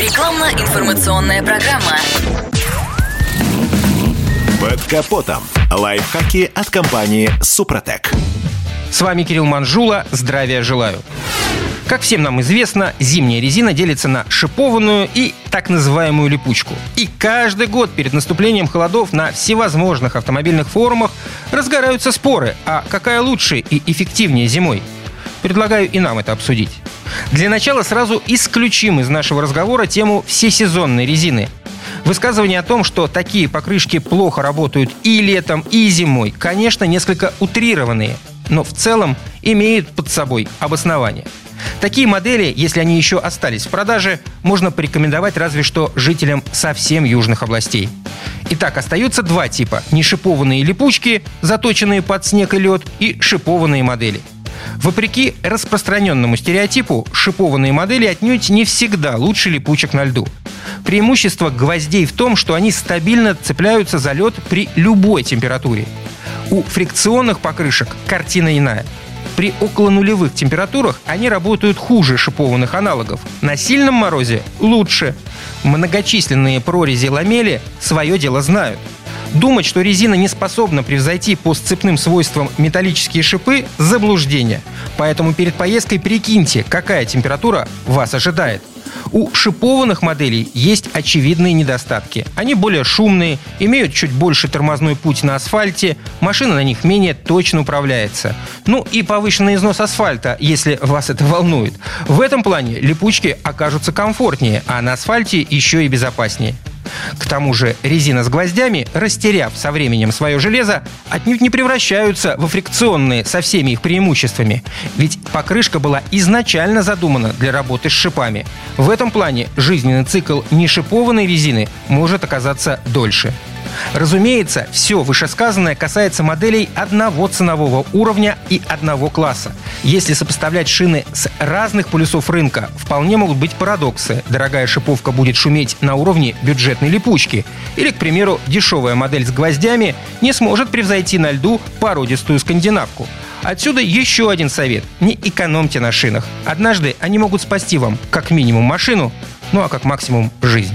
Рекламно-информационная программа. Под капотом. Лайфхаки от компании «Супротек». С вами Кирилл Манжула. Здравия желаю. Как всем нам известно, зимняя резина делится на шипованную и так называемую липучку. И каждый год перед наступлением холодов на всевозможных автомобильных форумах разгораются споры, а какая лучше и эффективнее зимой. Предлагаю и нам это обсудить. Для начала сразу исключим из нашего разговора тему всесезонной резины. Высказывание о том, что такие покрышки плохо работают и летом, и зимой, конечно, несколько утрированные, но в целом имеют под собой обоснование. Такие модели, если они еще остались в продаже, можно порекомендовать разве что жителям совсем южных областей. Итак, остаются два типа – нешипованные липучки, заточенные под снег и лед, и шипованные модели – Вопреки распространенному стереотипу, шипованные модели отнюдь не всегда лучше липучек на льду. Преимущество гвоздей в том, что они стабильно цепляются за лед при любой температуре. У фрикционных покрышек картина иная. При около нулевых температурах они работают хуже шипованных аналогов. На сильном морозе лучше. Многочисленные прорези ламели свое дело знают. Думать, что резина не способна превзойти по сцепным свойствам металлические шипы – заблуждение. Поэтому перед поездкой прикиньте, какая температура вас ожидает. У шипованных моделей есть очевидные недостатки. Они более шумные, имеют чуть больше тормозной путь на асфальте, машина на них менее точно управляется. Ну и повышенный износ асфальта, если вас это волнует. В этом плане липучки окажутся комфортнее, а на асфальте еще и безопаснее. К тому же резина с гвоздями, растеряв со временем свое железо, отнюдь не превращаются во фрикционные со всеми их преимуществами. Ведь покрышка была изначально задумана для работы с шипами. В этом плане жизненный цикл нешипованной резины может оказаться дольше. Разумеется, все вышесказанное касается моделей одного ценового уровня и одного класса. Если сопоставлять шины с разных полюсов рынка, вполне могут быть парадоксы. Дорогая шиповка будет шуметь на уровне бюджетной липучки. Или, к примеру, дешевая модель с гвоздями не сможет превзойти на льду породистую скандинавку. Отсюда еще один совет. Не экономьте на шинах. Однажды они могут спасти вам как минимум машину, ну а как максимум жизнь.